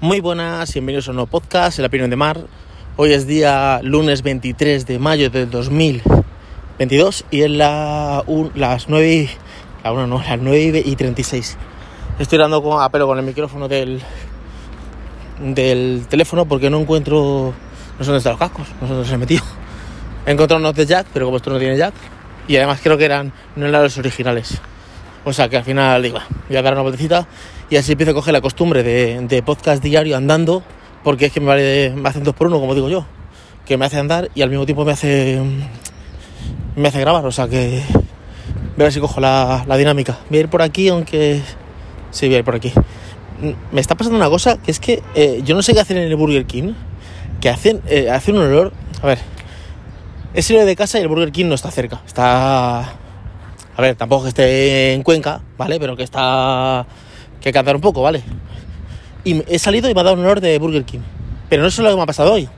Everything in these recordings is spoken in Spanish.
Muy buenas, bienvenidos a un nuevo podcast, El Opinión de Mar. Hoy es día lunes 23 de mayo del 2022 y es la, un- las 9 y, la una no, las 9 y 36. Estoy dando con, a pelo con el micrófono del, del teléfono porque no encuentro, no sé dónde están los cascos, no sé dónde se han metido. He encontrado unos de jack, pero como esto no tiene jack, y además creo que eran, no eran los originales. O sea que al final digo, "Ah, voy a dar una vueltecita y así empiezo a coger la costumbre de, de podcast diario andando, porque es que me vale me hacen dos por uno, como digo yo, que me hace andar y al mismo tiempo me hace me hace grabar, o sea que voy a ver si cojo la, la dinámica. Voy a ir por aquí, aunque sí voy a ir por aquí. Mm, Me está pasando una cosa que es que eh, yo no sé qué hacen en el Burger King, que hacen, eh, un olor. A ver, es el de casa y el Burger King no está cerca, está a ver, tampoco que esté en Cuenca, ¿vale? Pero que está. Que que andar un poco, ¿vale? Y he salido y me ha dado un olor de Burger King. Pero no es lo que me ha pasado hoy.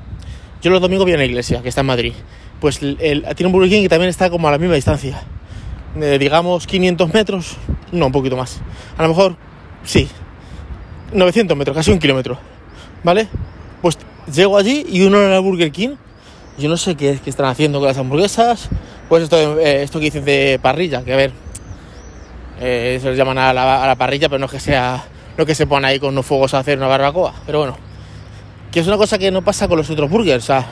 Yo los domingos voy a una iglesia, que está en Madrid. Pues el- tiene un Burger King que también está como a la misma distancia. Eh, digamos 500 metros, no, un poquito más. A lo mejor, sí. 900 metros, casi un kilómetro. ¿Vale? Pues llego allí y uno el Burger King. Yo no sé qué, qué están haciendo con las hamburguesas. Pues esto, eh, esto que dicen de parrilla, que a ver, eh, se les llaman a la, parrilla, pero no es que sea lo que se pone ahí con unos fuegos a hacer una barbacoa. Pero bueno, que es una cosa que no pasa con los otros burgers. O sea,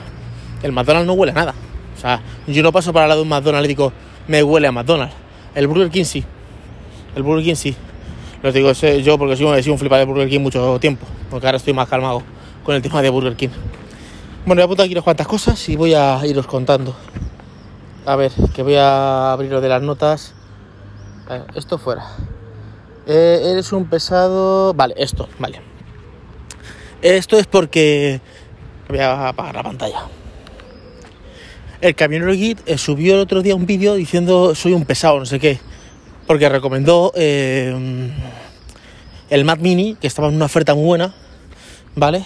el McDonald's no huele a nada. O sea, yo no paso para al lado de un McDonald's y digo, me huele a McDonald's. El Burger King sí. El Burger King sí. Lo digo yo porque soy, sido un flipado de Burger King mucho tiempo. Porque ahora estoy más calmado con el tema de Burger King. Bueno, voy a apuntar aquí unas cuantas cosas y voy a iros contando. A ver, que voy a abrir lo de las notas. Esto fuera. Eh, eres un pesado. Vale, esto, vale. Esto es porque. Voy a apagar la pantalla. El camionero Git eh, subió el otro día un vídeo diciendo soy un pesado, no sé qué. Porque recomendó eh, el Mac Mini, que estaba en una oferta muy buena, ¿vale?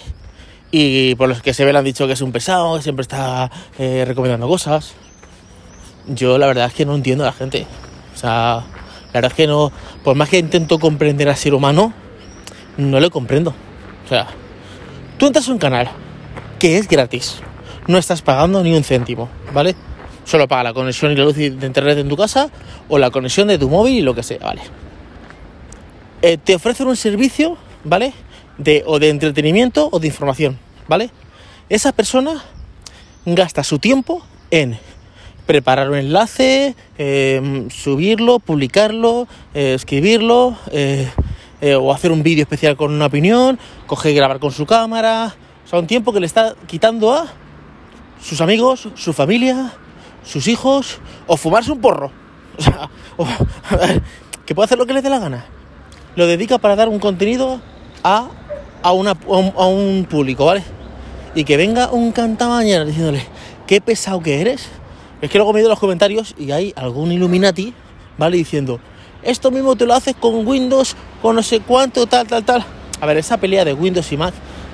Y por los que se ve han dicho que es un pesado, que siempre está recomendando cosas. Yo la verdad es que no entiendo a la gente. O sea, la verdad es que no, por más que intento comprender al ser humano, no le comprendo. O sea, tú entras a un canal que es gratis, no estás pagando ni un céntimo, ¿vale? Solo paga la conexión y la luz de internet en tu casa o la conexión de tu móvil y lo que sea, ¿vale? Eh, te ofrecen un servicio, ¿vale? De, o de entretenimiento o de información, ¿vale? Esa persona gasta su tiempo en preparar un enlace, eh, subirlo, publicarlo, eh, escribirlo, eh, o hacer un vídeo especial con una opinión, coger y grabar con su cámara. O sea, un tiempo que le está quitando a sus amigos, su familia, sus hijos, o fumarse un porro. O sea, o- que puede hacer lo que le dé la gana. Lo dedica para dar un contenido a, a, una, a, un, a un público, ¿vale? Y que venga un cantamañana diciéndole, qué pesado que eres. Es que luego me he ido a los comentarios y hay algún Illuminati, ¿vale? Diciendo, esto mismo te lo haces con Windows, con no sé cuánto, tal, tal, tal. A ver, esa pelea de Windows y Mac,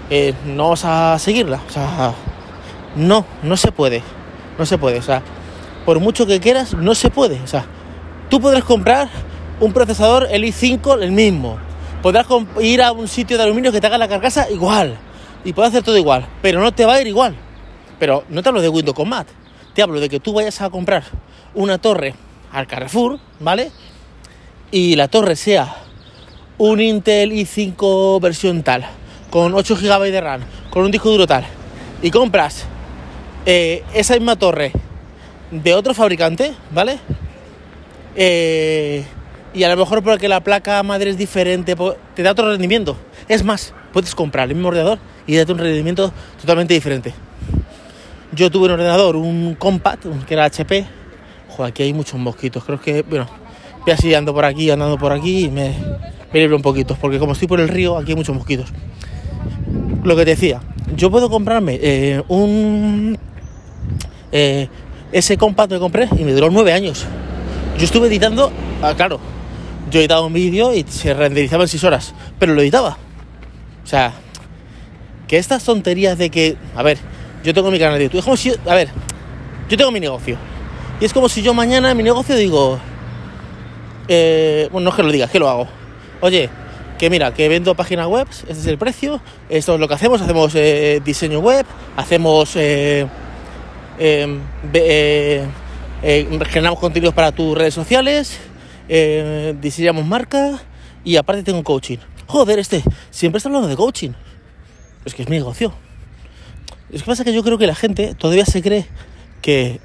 eh, no vamos a seguirla. O sea, no, no se puede. No se puede. O sea, por mucho que quieras, no se puede. O sea, tú podrás comprar un procesador, el i5, el mismo. Podrás ir a un sitio de aluminio que te haga la carcasa igual. Y puedes hacer todo igual. Pero no te va a ir igual. Pero no te hablo de Windows con Mac. Te hablo de que tú vayas a comprar una torre al Carrefour, ¿vale? Y la torre sea un Intel i5 versión tal, con 8 GB de RAM, con un disco duro tal, y compras eh, esa misma torre de otro fabricante, ¿vale? Eh, y a lo mejor porque la placa madre es diferente, te da otro rendimiento. Es más, puedes comprar el mismo ordenador y darte un rendimiento totalmente diferente. Yo tuve un ordenador, un Compact, que era HP. Joder, aquí hay muchos mosquitos. Creo que, bueno, voy así ando por aquí, andando por aquí y me, me libro un poquito. Porque como estoy por el río, aquí hay muchos mosquitos. Lo que te decía, yo puedo comprarme eh, un. eh, ese Compact que compré y me duró nueve años. Yo estuve editando, ah, claro, yo editaba un vídeo y se renderizaba en 6 horas, pero lo editaba. O sea, que estas tonterías de que, a ver, yo tengo mi canal de YouTube, es como si, a ver, yo tengo mi negocio. Y es como si yo mañana en mi negocio digo, eh, bueno, no es que lo diga, es que lo hago. Oye, que mira, que vendo páginas web, este es el precio, esto es lo que hacemos, hacemos eh, diseño web, hacemos... Eh, em, eh, generamos contenidos para tus redes sociales, diseñamos marca y aparte tengo coaching. Joder, este, siempre está hablando de coaching. Es que es mi negocio. Es que pasa que yo creo que la gente todavía se cree que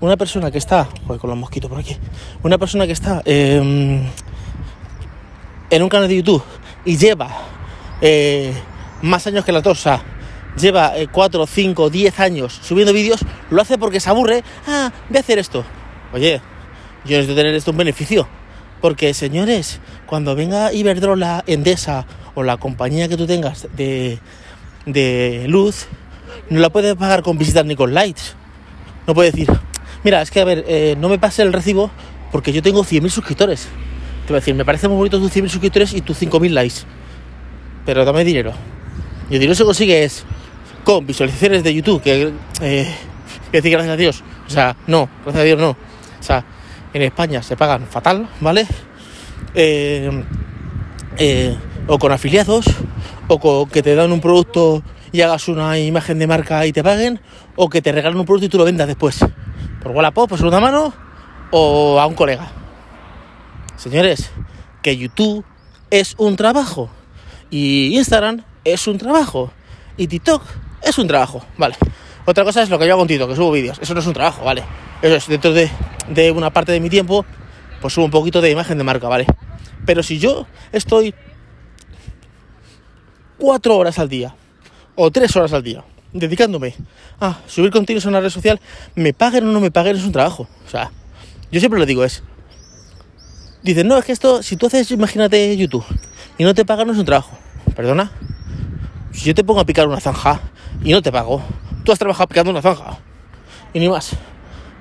una persona que está, joder, con los mosquitos por aquí, una persona que está em, en un canal de YouTube y lleva eh, más años que la torsa, lleva 4, 5, 10 años subiendo vídeos, lo hace porque se aburre, ah, voy a hacer esto. Oye, yo necesito tener esto un beneficio. Porque, señores, cuando venga Iberdrola, Endesa o la compañía que tú tengas de, de luz, no la puedes pagar con visitas ni con lights. No puede decir, mira, es que a ver, eh, no me pase el recibo porque yo tengo 100.000 suscriptores. Te voy a decir, me parece muy bonito tus 100.000 suscriptores y tus 5.000 likes. Pero dame dinero. Y el dinero se consigue es con visualizaciones de YouTube, que eh, decir gracias a Dios. O sea, no, gracias a Dios no. O sea, en España se pagan fatal, ¿vale? Eh, o con afiliados, o con que te dan un producto y hagas una imagen de marca y te paguen, o que te regalen un producto y tú lo vendas después. Por Wallapop, por segunda mano, o a un colega. Señores, que YouTube es un trabajo. Y Instagram es un trabajo. Y TikTok es un trabajo, ¿vale? Otra cosa es lo que yo hago con TikTok, que subo vídeos. Eso no es un trabajo, ¿vale? Eso es dentro de, de una parte de mi tiempo, pues subo un poquito de imagen de marca, ¿vale? Pero si yo estoy cuatro horas al día o tres horas al día dedicándome a subir contenidos a una red social, me paguen o no me paguen, es un trabajo. O sea, yo siempre lo digo, es Dicen, no, es que esto, si tú haces, imagínate YouTube, y no te pagan, no es un trabajo. ¿Perdona? Si yo te pongo a picar una zanja y no te pago, tú has trabajado picando una zanja. Y ni más.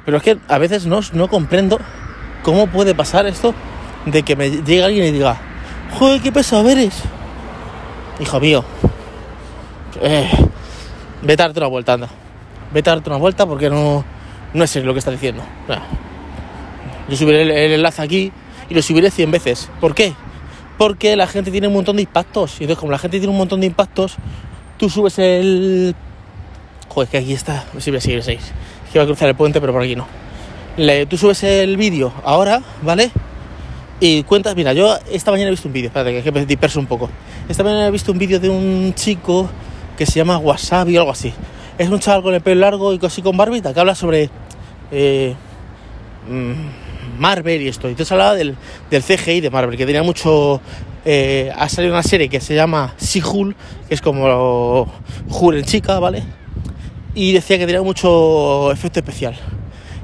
Pero es que a veces no, no comprendo cómo puede pasar esto de que me llegue alguien y diga, joder, qué pesado eres. Hijo mío, eh, vete a darte una vuelta, anda. Vete a darte una vuelta porque no, no es lo que estás diciendo. Yo subiré el enlace aquí y lo subiré 100 veces. ¿Por qué? Porque la gente tiene un montón de impactos. Y entonces, como la gente tiene un montón de impactos, tú subes el. Joder, que aquí está. Sí, voy a 6. Que va a cruzar el puente, pero por aquí no. tú subes el vídeo ahora, ¿vale? Y cuentas, mira, yo esta mañana he visto un vídeo, espérate, que disperso un poco. Esta mañana he visto un vídeo de un chico que se llama Wasabi o algo así. Es un chaval con el pelo largo y así con barbita que habla sobre. Eh, mm, Marvel y esto. Y entonces hablaba del, del CGI de Marvel, que tenía mucho... Eh, ha salido una serie que se llama She-Hulk, que es como Hulk en chica, ¿vale? Y decía que tenía mucho efecto especial.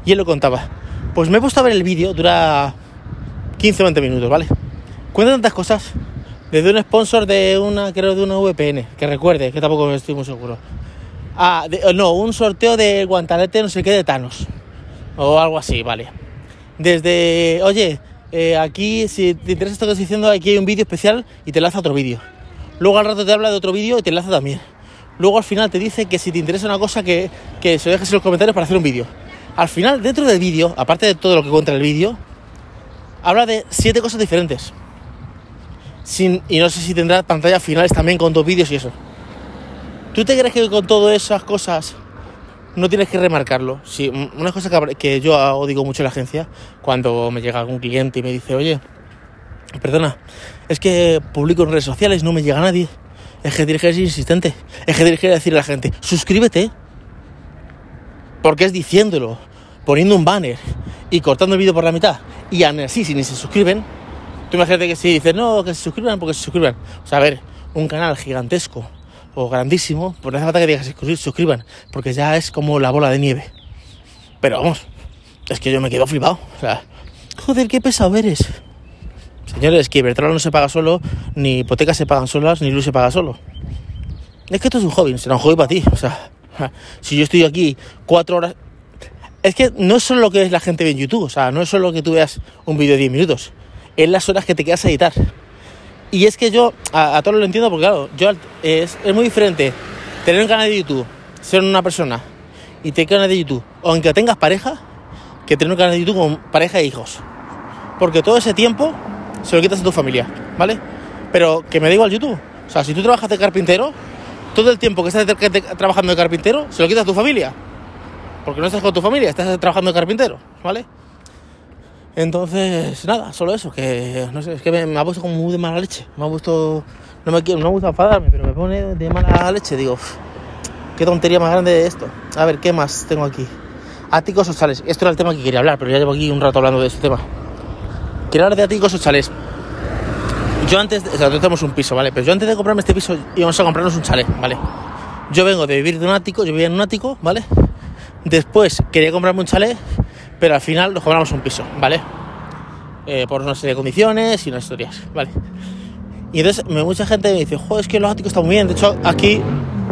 Y él lo contaba. Pues me he puesto a ver el vídeo, dura 15 o 20 minutos, ¿vale? Cuenta tantas cosas. Desde un sponsor de una, creo, de una VPN, que recuerde, que tampoco estoy muy seguro. Ah, no, un sorteo de guantalete no sé qué de Thanos. O algo así, vale desde, oye, eh, aquí si te interesa esto que estoy diciendo, aquí hay un vídeo especial y te enlaza otro vídeo. Luego al rato te habla de otro vídeo y te enlaza también. Luego al final te dice que si te interesa una cosa que, que se lo dejes en los comentarios para hacer un vídeo. Al final, dentro del vídeo, aparte de todo lo que cuenta el vídeo, habla de siete cosas diferentes. Sin, y no sé si tendrá pantallas finales también con dos vídeos y eso. ¿Tú te crees que con todas esas cosas no tienes que remarcarlo. Sí, una cosa que, yo digo mucho en la agencia, cuando me llega algún cliente y me dice, oye, perdona, es que publico en redes sociales, no me llega nadie. Es que que ser insistente. Es que tienes que decirle a la gente, suscríbete. Porque es diciéndolo, poniendo un banner y cortando el vídeo por la mitad. Y así, si ni se suscriben, tú imagínate que si dices, no, que se suscriban porque se suscriban. O sea, a ver, un canal gigantesco o grandísimo, pues no hace falta que digas se suscriban, porque ya es como la bola de nieve. Pero vamos, es que yo me quedo flipado. O sea, joder, qué pesado eres. Señores, que Iberdrola no se paga solo, ni hipotecas se pagan solas, ni luz se paga solo. Es que esto es un hobby, será un hobby para ti. O sea, si yo estoy aquí cuatro horas. Es que no es solo lo que es la gente ve en YouTube, o sea, no es solo que tú veas un vídeo de 10 minutos, es las horas que te quedas a editar. Y es que yo a, todos lo entiendo porque, claro, yo es, es, muy diferente tener un canal de YouTube, ser una persona y tener un canal de YouTube, aunque tengas pareja, que tener un canal de YouTube con pareja e hijos. Porque todo ese tiempo se lo quitas a tu familia, ¿vale? Pero que me da igual YouTube. O sea, si tú trabajas de carpintero, todo el tiempo que estás trabajando de carpintero, se lo quitas a tu familia. Porque no estás con tu familia, estás trabajando de carpintero, ¿vale? Entonces, nada, solo eso, que no sé, es que me, ha puesto como muy de mala leche. Me ha puesto. No me, quiero, no me gusta enfadarme, pero me pone de mala leche. Digo, qué tontería más grande de esto. A ver, ¿qué más tengo aquí? Áticos o chales. Esto era el tema que quería hablar, pero ya llevo aquí un rato hablando de este tema. Quiero hablar de áticos o chales. Yo antes, o sea, nosotros tenemos un piso, ¿vale? Pero yo antes de comprarme este piso íbamos a comprarnos un chalet, ¿vale? Yo vengo de vivir de un ático, yo vivía en un ático, ¿vale? Después quería comprarme un chalet, pero al final nos compramos un piso, ¿vale? Eh, por una serie de condiciones y unas historias, ¿vale? Y entonces mucha gente me dice, joder, es que los áticos están muy bien. De hecho, aquí,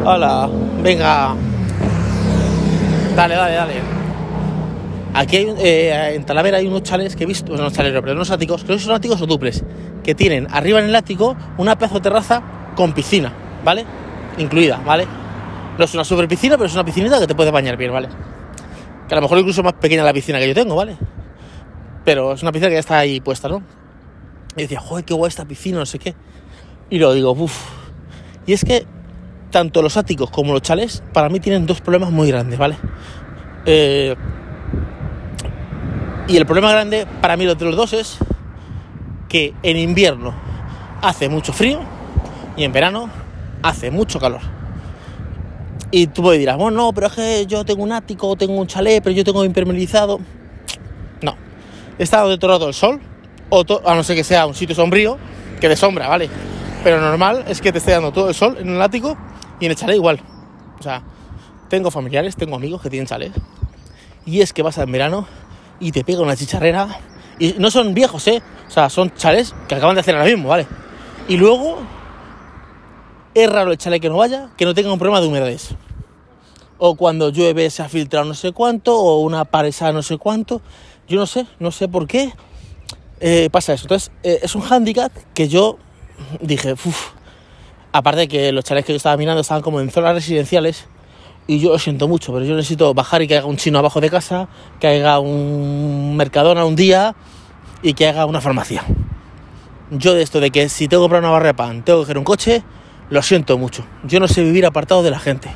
hola, venga, dale, dale, dale. Aquí hay, eh, en Talavera hay unos chalets que he visto, no chaleros, pero unos áticos, creo que son áticos o duples, que tienen arriba en el ático una pedazo de terraza con piscina, ¿vale? Incluida, ¿vale? No es una super piscina, pero es una piscinita que te puedes bañar bien, ¿vale? Que a lo mejor incluso más pequeña la piscina que yo tengo, ¿vale? Pero es una piscina que ya está ahí puesta, ¿no? Y decía, joder, qué guay esta piscina, no sé qué. Y lo digo, uff. Y es que tanto los áticos como los chales, para mí tienen dos problemas muy grandes, ¿vale? Eh, y el problema grande para mí de los dos es que en invierno hace mucho frío y en verano hace mucho calor. Y tú me dirás, bueno, no, pero es que yo tengo un ático, tengo un chalet, pero yo tengo impermeabilizado. No. Está donde todo el sol, o a no ser que sea un sitio sombrío, que de sombra, ¿vale? Pero normal es que te esté dando todo el sol en el ático y en el chalet igual. O sea, tengo familiares, tengo amigos que tienen chalet. Y es que vas en verano y te pega una chicharrera. Y no son viejos, ¿eh? O sea, son chalets que acaban de hacer ahora mismo, ¿vale? Y luego es raro el chalet que no vaya, que no tenga un problema de humedades. O cuando llueve se ha filtrado no sé cuánto, o una pareja no sé cuánto. Yo no sé, no sé por qué eh, pasa eso. Entonces, eh, es un hándicap que yo dije, uff. Aparte de que los chalets que yo estaba mirando estaban como en zonas residenciales. Y yo lo siento mucho, pero yo necesito bajar y que haga un chino abajo de casa, que haga un mercadona un día y que haga una farmacia. Yo de esto de que si tengo que comprar una barra de pan, tengo que coger un coche, lo siento mucho. Yo no sé vivir apartado de la gente.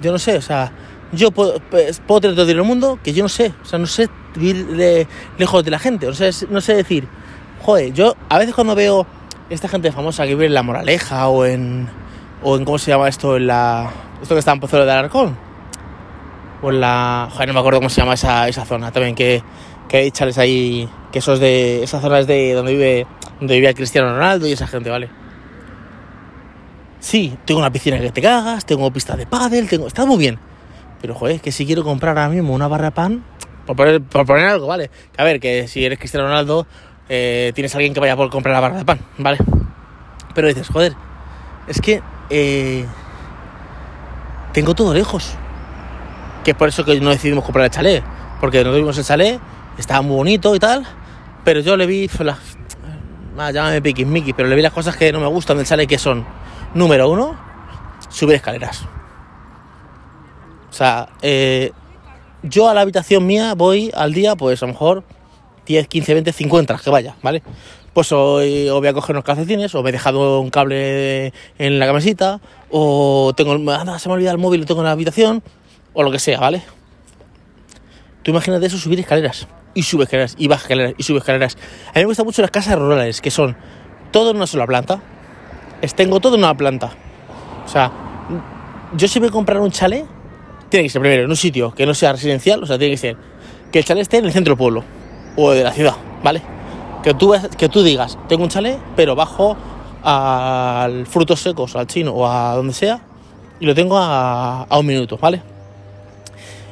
Yo no sé, o sea, yo puedo, puedo tener todo el mundo que yo no sé. O sea, no sé vivir lejos de la gente. O sea, no sé decir, joder, yo a veces cuando veo esta gente famosa que vive en La Moraleja o en, o en ¿cómo se llama esto? En la, esto que está en Pozuelo de Alarcón. O en la, joder, no me acuerdo cómo se llama esa, esa zona también, que, que hay chales ahí, que esos de, esa zona es de donde vive, donde vivía Cristiano Ronaldo y esa gente, ¿vale? Sí, tengo una piscina que te cagas, tengo pista de pádel, tengo... Está muy bien. Pero, joder, que si quiero comprar ahora mismo una barra de pan, por poner, algo, ¿vale? A ver, que si eres Cristiano Ronaldo, eh, tienes alguien que vaya por comprar la barra de pan, ¿vale? Pero dices, joder, es que eh, tengo todo lejos. Que es por eso que no decidimos comprar el chalet. Porque no tuvimos el chalet, estaba muy bonito y tal, pero yo le vi las... Ah, llámame pero le vi las cosas que no me gustan del chalet que son Número uno, subir escaleras. O sea, eh, yo a la habitación mía voy al día, pues a lo mejor 10, 15, 20, 50, que vaya, ¿vale? Pues hoy, o voy a coger unos calcetines, o me he dejado un cable en la camisita, o tengo, anda, se me ha olvidado el móvil, lo tengo en la habitación, o lo que sea, ¿vale? Tú imagínate eso, subir escaleras, y sube escaleras, y baja escaleras, y sube escaleras. A mí me gustan mucho las casas rurales, que son todo en una sola planta, tengo todo en una planta. O sea, yo si voy a comprar un chalet, tiene que ser primero en un sitio que no sea residencial, o sea, tiene que ser que el chalet esté en el centro del pueblo o de la ciudad, ¿vale? Que tú, que tú digas, tengo un chalet, pero bajo al frutos secos, al chino o a donde sea, y lo tengo a, a un minuto, ¿vale?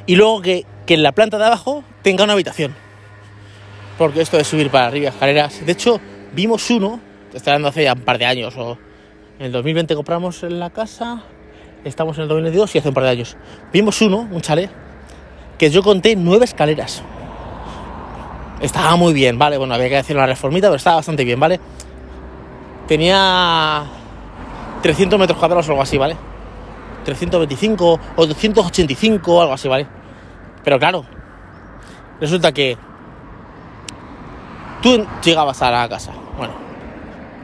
Y luego que, que en la planta de abajo tenga una habitación. Porque esto de subir para arriba escaleras. De hecho, vimos uno, estoy hablando hace ya un par de años o en el 2020 compramos la casa, estamos en el 2022 y hace un par de años. Vimos uno, un chalet, que yo conté nueve escaleras. Estaba muy bien, ¿vale? Bueno, había que hacer una reformita, pero estaba bastante bien, ¿vale? Tenía 300 metros cuadrados o algo así, ¿vale? 325 o 285 o algo así, ¿vale? Pero claro, resulta que tú llegabas a la casa, bueno,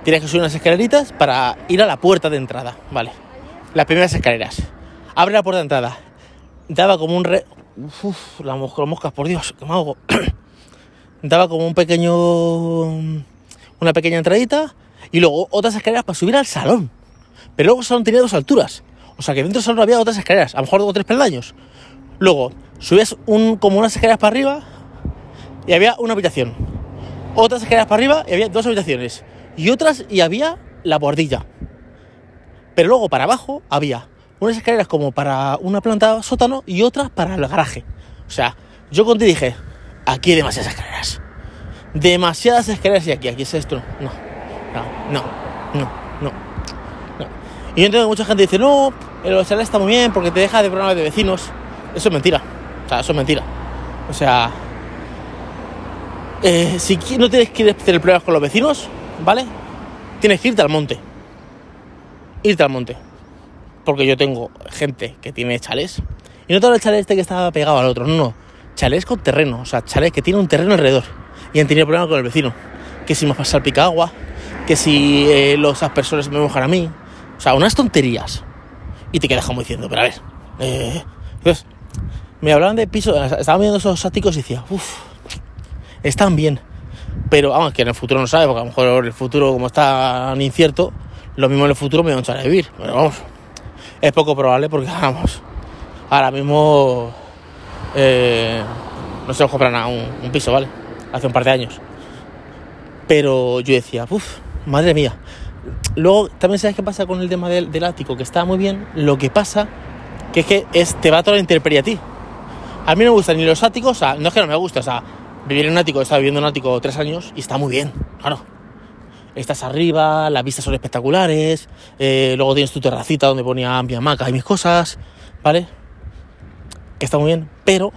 tienes que subir unas escaleritas para ir a la puerta de entrada, ¿vale? Las primeras escaleras. Abre la puerta de entrada. Daba como un re... Uf, las moscas, por Dios, que me hago. Daba como un pequeño... Una pequeña entradita y luego otras escaleras para subir al salón. Pero luego el salón tenía dos alturas. O sea que dentro del salón había otras escaleras, a lo mejor dos o tres peldaños. Luego, subías un, como unas escaleras para arriba y había una habitación. Otras escaleras para arriba y había dos habitaciones. Y otras y había la bordilla. Pero luego para abajo había unas escaleras como para una planta sótano y otras para el garaje. O sea, yo contigo dije, aquí hay demasiadas escaleras. Demasiadas escaleras y aquí, aquí es esto. No, no, no, no, no. Y yo entiendo que mucha gente dice, no, el hotel está muy bien porque te deja de problemas de vecinos. Eso es mentira. O sea, eso es mentira. O sea, eh, si no tienes que tener problemas con los vecinos, ¿vale? Tienes que irte al monte. Irte al monte. Porque yo tengo gente que tiene chales. Y no todo el chalet este que estaba pegado al otro, no, no. Chalés con terreno, o sea, chalés que tiene un terreno alrededor. Y han tenido problemas con el vecino. Que si me pasa el agua, que si eh, los aspersores me mojan a mí. O sea, unas tonterías. Y te quedas como diciendo, pero a ver. Eh, me hablaban de piso, estaba viendo esos áticos y decía, uff, están bien. Pero vamos, que en el futuro no sabe, porque a lo mejor el futuro, como está incierto, lo mismo en el futuro me van a echar a vivir. Pero vamos, es poco probable porque, vamos, ahora mismo eh, no se compran a un, un, piso, ¿vale? Hace un par de años. Pero yo decía, uff, madre mía. Luego, también sabes qué pasa con el tema del, ático, que está muy bien. Lo que pasa, que es que es, te va toda la a ti. A mí no me gustan ni los áticos, o sea, no es que no me guste, o sea, vivir en un ático, he viviendo en un ático tres años y está muy bien, claro. Estás arriba, las vistas son espectaculares, eh, luego tienes tu terracita donde ponía mi hamaca y mis cosas, ¿vale? Que está muy bien, pero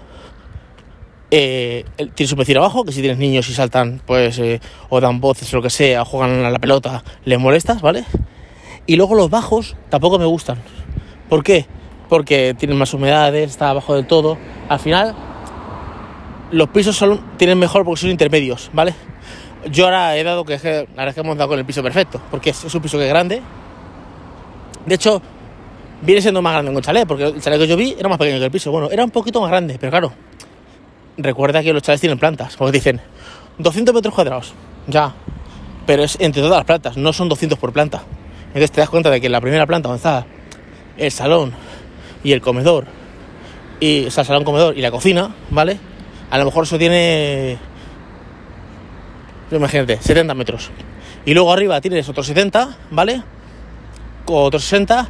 eh, tienes un vecino abajo que si tienes niños y saltan, pues, eh, o dan voces o lo que sea, o juegan a la pelota, les molestas, ¿vale? Y luego los bajos tampoco me gustan. ¿Por qué? Porque tienen más humedades, está abajo del todo. Al final, los pisos son, tienen mejor porque son intermedios, ¿vale? Yo ahora he dado que, verdad es que hemos dado con el piso perfecto, porque es, un piso que es grande. De hecho, viene siendo más grande que un chalet, porque el chalet que yo vi era más pequeño que el piso. Bueno, era un poquito más grande, pero claro, recuerda que los chalets tienen plantas, porque dicen 200 metros cuadrados, ya, pero es entre todas las plantas, no son 200 por planta. Entonces te das cuenta de que en la primera planta está el salón y el comedor, y, o sea, el salón comedor y la cocina, ¿vale? A lo mejor eso tiene, imagínate, 70 metros. Y luego arriba tienes otros 70, ¿vale? Otros 60,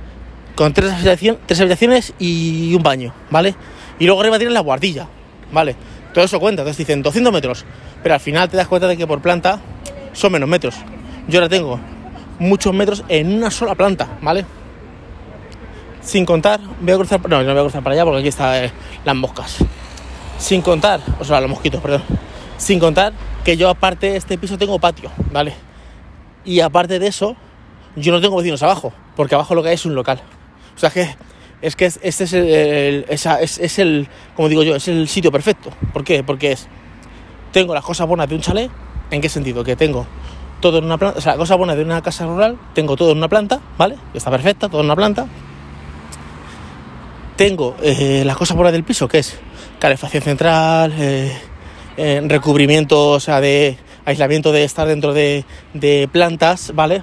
con tres habitaciones, tres habitaciones y un baño, ¿vale? Y luego arriba tienes la guardilla, ¿vale? Todo eso cuenta, entonces dicen 200 metros, pero al final te das cuenta de que por planta son menos metros. Yo ahora tengo muchos metros en una sola planta, ¿vale? Sin contar, voy a cruzar, no, no voy a cruzar para allá porque aquí están eh, las moscas. Sin contar, o sea, los mosquitos, perdón. Sin contar que yo aparte de este piso tengo patio, ¿vale? Y aparte de eso, yo no tengo vecinos abajo, porque abajo lo que hay es un local. O sea que es que este es el, esa, es, el, como digo yo, es el sitio perfecto. ¿Por qué? Porque es, tengo las cosas buenas de un chalet, ¿en qué sentido? Que tengo todo en una planta, o sea, las cosas buenas de una casa rural, tengo todo en una planta, ¿vale? Está perfecta, todo en una planta. Tengo eh, las cosas buenas del piso, que es calefacción central, eh, eh, recubrimiento, o sea, de aislamiento de estar dentro de, plantas, ¿vale?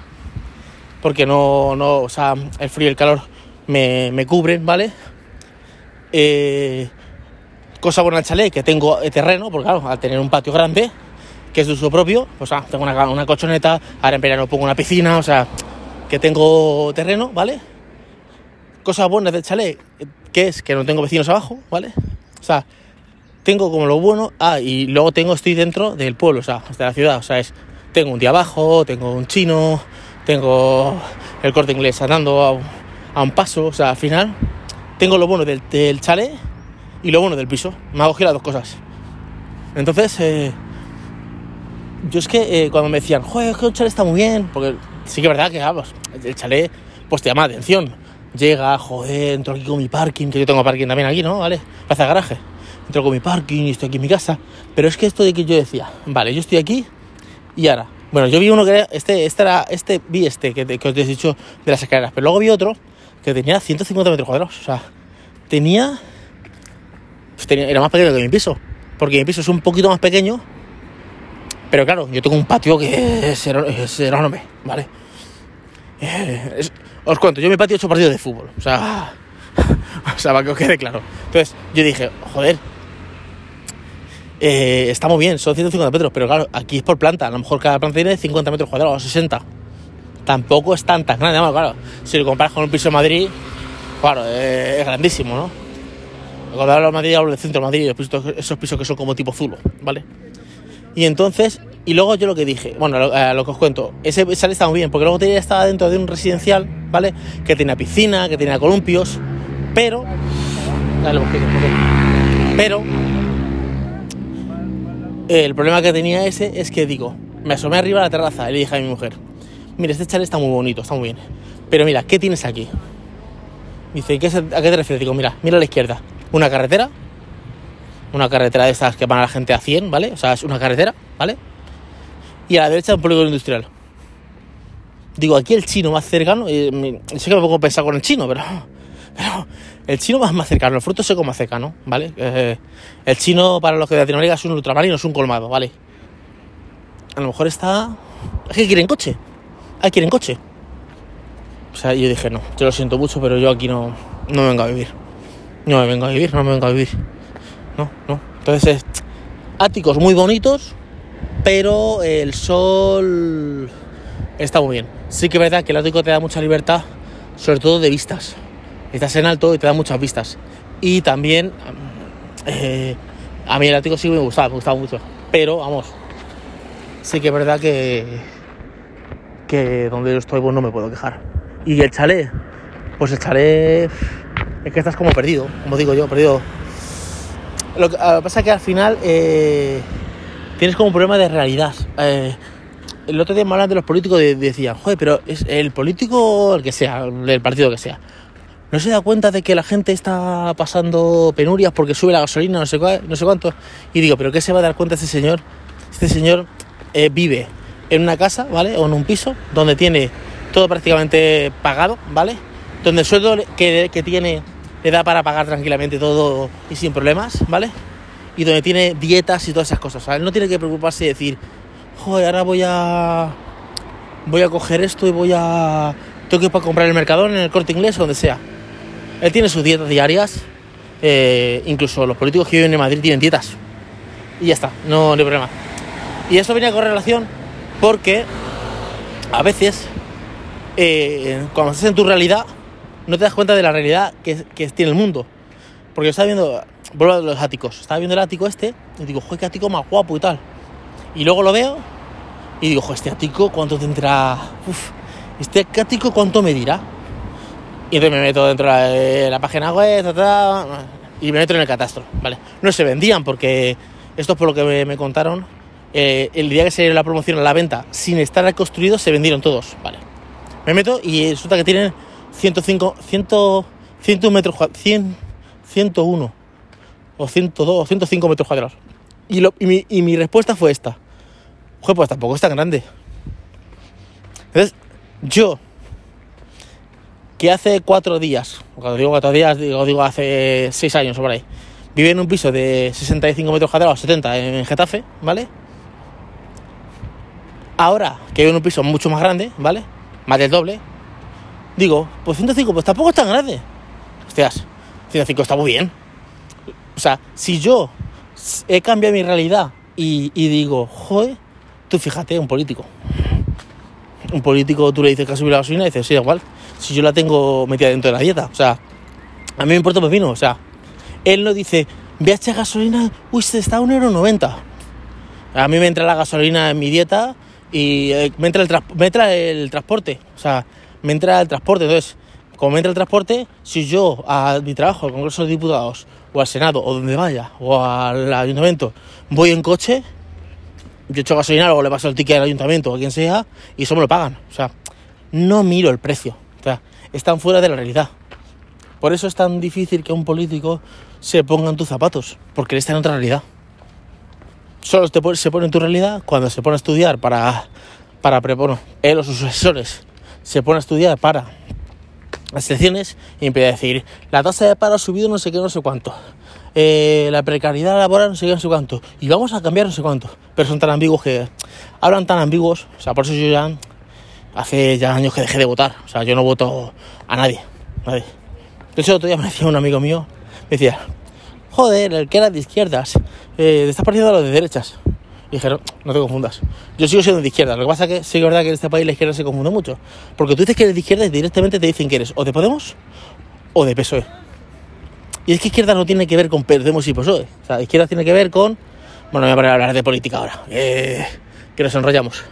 Porque no, no, o sea, el frío y el calor me, me cubren, ¿vale? Eh, cosa buena el chalet, que tengo terreno, porque claro, al tener un patio grande, que es de uso propio, pues ah, tengo una, una colchoneta, ahora en verano pongo una piscina, o sea, que tengo terreno, ¿vale? Cosas buenas del chalet, que es que no tengo vecinos abajo, ¿vale? Sea, tengo como lo bueno, ah, y luego tengo, estoy dentro del pueblo, o sea, de la ciudad, o sea, es, tengo un día abajo, tengo un chino, tengo el corte inglés andando a, un paso, o sea, al final tengo lo bueno del, del chalet y lo bueno del piso, me ha cogido las dos cosas. Entonces, eh, yo es que eh, cuando me decían, joder, que el chalet está muy bien, porque sí que es verdad que, vamos, el chalet pues te llama la atención llega, joder, entro aquí con mi parking, que yo tengo parking también aquí, ¿no? ¿Vale? Plaza garaje. Entro con mi parking y estoy aquí en mi casa. Pero es que esto de que yo decía, vale, yo estoy aquí y ahora Bueno, yo vi uno que era, este, este era, este, vi este que, os he dicho de las escaleras, pero luego vi otro que tenía 150 metros cuadrados, o sea, tenía, pues era más pequeño que mi piso, porque mi piso es un poquito más pequeño, pero claro, yo tengo un patio que es, es enorme, ¿vale? Eh, es, os cuento, yo mi patio he hecho partidos de fútbol, o sea, o sea, para que os quede claro. Entonces, yo dije, joder, eh, está muy bien, son 150 metros, pero claro, aquí es por planta, a lo mejor cada planta tiene 50 metros cuadrados, 60. Tampoco es tan tan grande, claro, si lo comparas con un piso de Madrid, claro, eh, es grandísimo, ¿no? Cuando hablo de Madrid, hablo del centro de Madrid, esos pisos que son como tipo Zulo, ¿vale? Y entonces, y luego yo lo que dije, bueno, lo, eh, lo que os cuento, ese sale está muy bien, porque luego tenía, estaba dentro de un residencial, ¿vale? Que tenía piscina, que tenía columpios, pero. Dale, pero. El problema que tenía ese es que digo, me asomé arriba a la terraza y le dije a mi mujer, mira, este chalet está muy bonito, está muy bien, pero mira, ¿qué tienes aquí? Dice, ¿qué, ¿a qué te refieres? Digo, mira, mira a la izquierda, una carretera, una carretera de estas que van a la gente a 100, ¿vale? O sea, es una carretera, ¿vale? Y a la derecha un polígono industrial. Digo, aquí el chino más cercano, eh, sé que me pongo a pensar con el chino, pero, el chino más, más cercano, el fruto seco más cercano, ¿vale? Eh, el chino para los que de Latinoamérica es un ultramarino, es un colmado, ¿vale? A lo mejor está... Es que quieren coche, hay quieren coche. O sea, yo dije, no, te lo siento mucho, pero yo aquí no, no me vengo a vivir. No me vengo a vivir, no me vengo a vivir no, no. Entonces, áticos muy bonitos, pero el sol está muy bien. Sí que es verdad que el ático te da mucha libertad, sobre todo de vistas. Estás en alto y te da muchas vistas. Y también, eh, a mí el ático sí me gustaba, me gustaba mucho. Pero, vamos, sí que es verdad que, que donde yo estoy, pues no me puedo quejar. Y el chalet, pues el chalet es que estás como perdido, como digo yo, perdido lo que, pasa es que al final eh, tienes como un problema de realidad. Eh, el otro día me hablan de los políticos y decían, joder, pero es el político, el que sea, el partido que sea, no se da cuenta de que la gente está pasando penurias porque sube la gasolina, no sé, no sé cuánto. Y digo, ¿pero qué se va a dar cuenta este señor? Este señor eh, vive en una casa, ¿vale? O en un piso donde tiene todo prácticamente pagado, ¿vale? Donde el sueldo que, que tiene le da para pagar tranquilamente todo y sin problemas, ¿vale? Y donde tiene dietas y todas esas cosas. ¿vale? no tiene que preocuparse y decir, joder, ahora voy a. Voy a coger esto y voy a. Tengo que ir para comprar el mercadón en el corte inglés o donde sea. Él tiene sus dietas diarias. Eh, incluso los políticos que viven en Madrid tienen dietas. Y ya está, no, hay problema. Y esto viene con relación porque a veces, eh, cuando estás en tu realidad, no te das cuenta de la realidad que, tiene el mundo. Porque yo estaba viendo, vuelvo a los áticos, estaba viendo el ático este y digo, joder, qué ático más guapo y tal. Y luego lo veo y digo, joder, este ático, ¿cuánto tendrá? Uf, este ático, ¿cuánto me dirá? Y entonces me meto dentro de la página web, y me meto en el catastro, ¿vale? No se vendían porque, esto es por lo que me, contaron, eh, el día que se dio la promoción a la venta, sin estar construidos, se vendieron todos, ¿vale? Me meto y resulta que tienen 105, 100, 100 metros 100, 101 o 102 o 105 metros cuadrados. Y, mi, respuesta fue esta. Joder, pues tampoco es tan grande. Entonces, yo, que hace cuatro días, cuando digo cuatro días, digo, digo hace seis años o por ahí, viví en un piso de 65 metros cuadrados, 70 en Getafe, ¿vale? Ahora que vivo en un piso mucho más grande, ¿vale? Más del doble, digo, pues 105, pues tampoco es tan grande. Hostias, 105 está muy bien. O sea, si yo he cambiado mi realidad y, digo, joder, tú fíjate, un político. Un político, tú le dices que ha subido la gasolina y dices, sí, igual. Si yo la tengo metida dentro de la dieta. O sea, a mí me importa un pepino. O sea, él no dice, ve a gasolina, uy, se está a 1,90€. A mí me entra la gasolina en mi dieta y eh, me entra el, me entra el transporte. O sea, me entra el transporte. Entonces, como entra el transporte, si yo a mi trabajo, al Congreso de Diputados, o al Senado, o donde vaya, o al ayuntamiento, voy en coche, yo echo gasolina, luego le paso el ticket al ayuntamiento o a quien sea, y eso me lo pagan. O sea, no miro el precio. O sea, están fuera de la realidad. Por eso es tan difícil que un político se ponga en tus zapatos, porque él está en otra realidad. Solo se pone en tu realidad cuando se pone a estudiar para para, bueno, él o sus asesores se pone a estudiar para las elecciones y empieza a decir, la tasa de paro ha subido no sé qué, no sé cuánto. Eh, la precariedad laboral no sé qué, no sé cuánto. Y vamos a cambiar no sé cuánto. Pero son tan ambiguos que hablan tan ambiguos. O sea, por eso yo ya hace ya años que dejé de votar. O sea, yo no voto a nadie. nadie. De hecho, otro día me decía un amigo mío, me decía, joder, el que era de izquierdas, eh, te estás pareciendo a los de derechas. Dijeron, no te confundas. Yo sigo siendo de izquierda. Lo que pasa es que sí que es verdad que en este país la izquierda se confunde mucho. Porque tú dices que eres de izquierda y directamente te dicen que eres o de Podemos o de PSOE. Y es que izquierda no tiene que ver con Podemos y PSOE. O sea, izquierda tiene que ver con... Bueno, me voy a poner a hablar de política ahora. Eh, que nos enrollamos.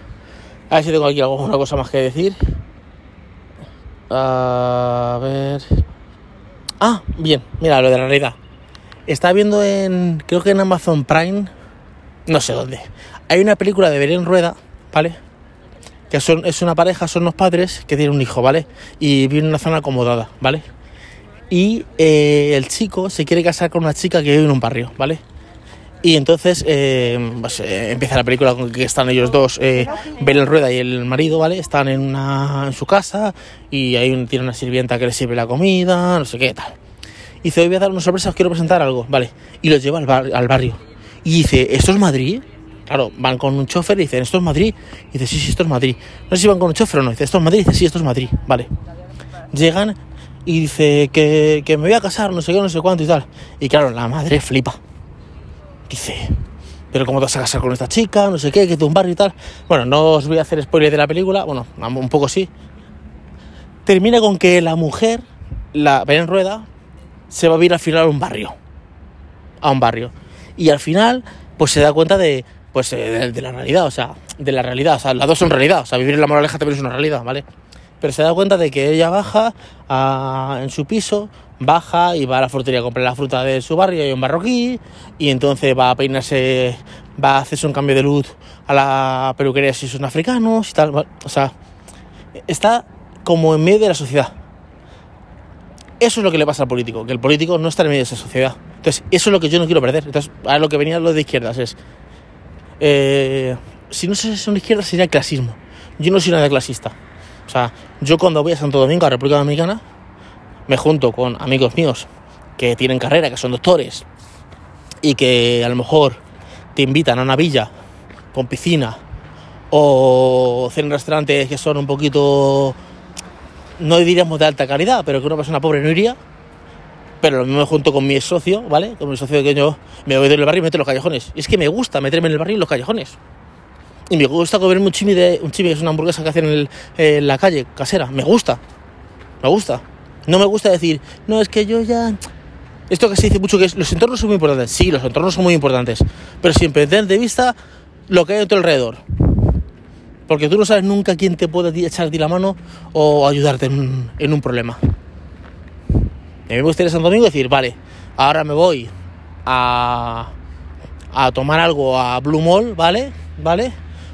A ver si tengo aquí alguna cosa más que decir. A ver... Ah, bien. Mira, lo de la realidad. Está viendo en... Creo que en Amazon Prime no sé dónde. Hay una película de Belén Rueda, ¿vale? Que son, es una pareja, son unos padres que tienen un hijo, ¿vale? Y viven en una zona acomodada, ¿vale? Y eh, el chico se quiere casar con una chica que vive en un barrio, ¿vale? Y entonces eh, pues, eh, empieza la película con que están ellos dos, Belén Rueda y el marido, ¿vale? Están en, una, en su casa y ahí tiene una sirvienta que le sirve la comida, no sé qué tal. Y dice, hoy voy a dar una sorpresa, os quiero presentar algo, ¿vale? Y los lleva al, al barrio y dice, ¿esto es Madrid? Claro, van con un chofer y dicen, ¿esto es Madrid? Y dice, sí, sí, esto es Madrid. No sé si van con un chofer o no. Dice, ¿esto es Madrid? Y dice, sí, esto es Madrid. Vale. Llegan y dice que, que me voy a casar, no sé qué, no sé cuánto y tal. Y claro, la madre flipa. Dice, pero ¿cómo te vas a casar con esta chica? No sé qué, que barrio y tal. Bueno, no os voy a hacer spoiler de la película. Bueno, un poco sí. Termina con que la mujer, la en Rueda, se va a ir al final a un barrio. A un barrio y al final pues se da cuenta de pues de, la realidad, o sea, de la realidad, o sea, las dos son realidad, o sea, vivir en la moraleja también es una realidad, ¿vale? Pero se da cuenta de que ella baja en su piso, baja y va a la frutería a comprar la fruta de su barrio, hay un barroquí, y entonces va a peinarse, va a hacerse un cambio de luz a la peluquería si son africanos y tal, o sea, está como en medio de la sociedad. Eso es lo que le pasa al político, que el político no está en medio de esa sociedad. Entonces, eso es lo que yo no quiero perder. Entonces, a lo que venía lo de izquierdas es. Eh, si no una izquierda sería clasismo. Yo no soy nada clasista. O sea, yo cuando voy a Santo Domingo, a República Dominicana, me junto con amigos míos que tienen carrera, que son doctores, y que a lo mejor te invitan a una villa con piscina o hacer restaurantes que son un poquito, no diríamos de alta calidad, pero que una persona pobre no iría pero lo mismo junto con mi socio, ¿vale? Con mi socio que yo me voy del barrio y me meto en los callejones. Y es que me gusta meterme en el barrio y en los callejones. Y me gusta comer un chimi, de, un chimi que es una hamburguesa que hacen en, la calle, casera. Me gusta. Me gusta. No me gusta decir, no, es que yo ya... Esto que se dice mucho que es, los entornos son muy importantes. Sí, los entornos son muy importantes. Pero siempre ten de vista lo que hay a tu alrededor. Porque tú no sabes nunca quién te puede echar de la mano o ayudarte en un problema. Me gustaría Santo Domingo decir, vale, ahora me voy a, a tomar algo a Blue Mall, ¿vale? ¿Vale?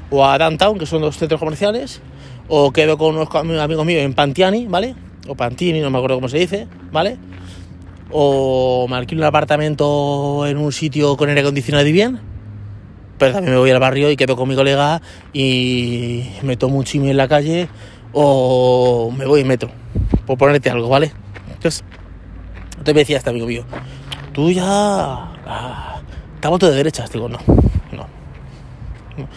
O a Downtown, que son dos centros comerciales. O quedo con unos amigos míos en Pantiani, ¿vale? O Pantini, no me acuerdo cómo se dice, ¿vale? O me alquilo un apartamento en un sitio con aire acondicionado y bien. Pero también me voy al barrio y quedo con mi colega y me tomo un chimi en la calle o me voy en metro. Por ponerte algo, ¿vale? Entonces, entonces me decía este amigo mío, tú ya ah, estamos de derechas. Digo, no, no,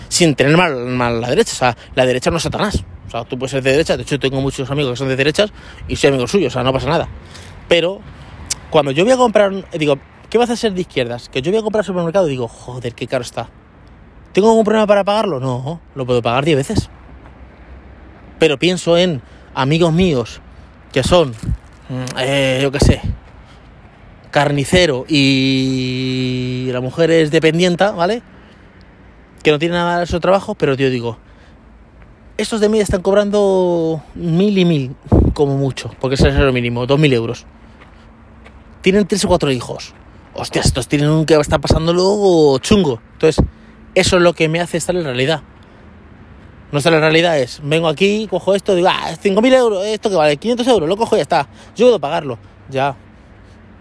Sin tener mal, mal la derecha. O sea, la derecha no es Satanás. O sea, tú puedes ser de derecha. De hecho, tengo muchos amigos que son de derechas y soy amigo suyo. O sea, no pasa nada. Pero cuando yo voy a comprar, digo, ¿qué vas a ser de izquierdas? Que yo voy a comprar supermercado y digo, joder, qué caro está. ¿Tengo algún problema para pagarlo? No, lo puedo pagar 10 veces. Pero pienso en amigos míos que son, mm, eh, yo qué sé, carnicero y la mujer es dependienta, ¿vale? Que no tiene nada de su trabajo, pero yo digo, estos de mí están cobrando mil y mil, como mucho, porque es el salario mínimo, dos mil euros. Tienen tres o cuatro hijos. Hostia, estos tienen un que está pasando luego chungo. Entonces, eso es lo que me hace estar en realidad. No está en realidad es, vengo aquí, cojo esto, digo, ah, mil euros, esto que vale 500 euros, lo cojo y ya está. Yo puedo pagarlo. Ya,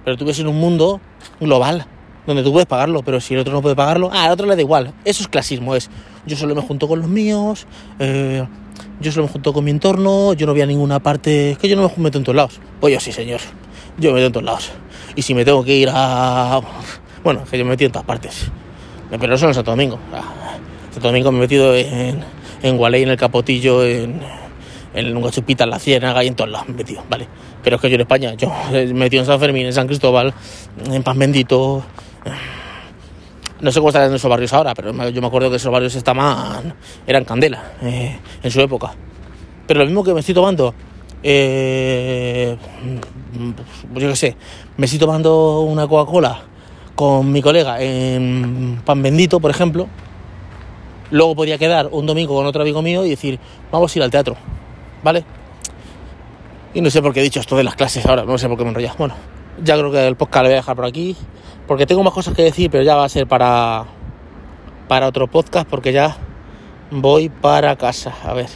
pero tú ves en un mundo global. donde tú puedes pagarlo, pero si el otro no puede pagarlo, ah, al otro le da igual. Eso es clasismo, es yo solo me junto con los míos, eh, yo solo me junto con mi entorno, yo no voy a ninguna parte, es que yo no me meto en todos lados. Pues yo sí, señor, yo me meto en todos lados. Y si me tengo que ir a... Bueno, que yo me metí en todas partes. Pero no solo en Santo Domingo. En Santo Domingo me he metido en, en Gualey, en el Capotillo, en, en Gachupita, en la Ciénaga y en todos lados metido, ¿vale? Pero es que yo en España, yo he metido en San Fermín, en San Cristóbal, en Pan Bendito, no sé cómo están esos barrios ahora, pero yo me acuerdo que esos barrios estaban, eran candela eh, en su época. Pero lo mismo que me estoy tomando, eh, yo qué sé, me estoy tomando una Coca-Cola con mi colega en Pan Bendito, por ejemplo. Luego podía quedar un domingo con otro amigo mío y decir, vamos a ir al teatro, ¿vale? Y no sé por qué he dicho esto de las clases ahora, no sé por qué me enrollas. Bueno, ya creo que el podcast lo voy a dejar por aquí. Porque tengo más cosas que decir, pero ya va a ser para, para otro podcast, porque ya voy para casa. A ver.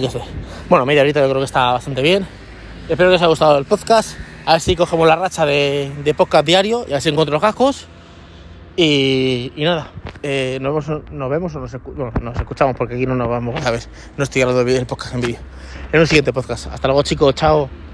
Yo sé. Bueno, media ahorita yo creo que está bastante bien. Espero que os haya gustado el podcast. A ver si cogemos la racha de, de podcast diario y a ver si encuentro los cascos. Y, nada, eh, nos, vemos, o nos, bueno, nos, escuchamos porque aquí no nos vamos ver. No estoy grabando el podcast en vídeo. En un siguiente podcast. Hasta luego, chicos. Chao.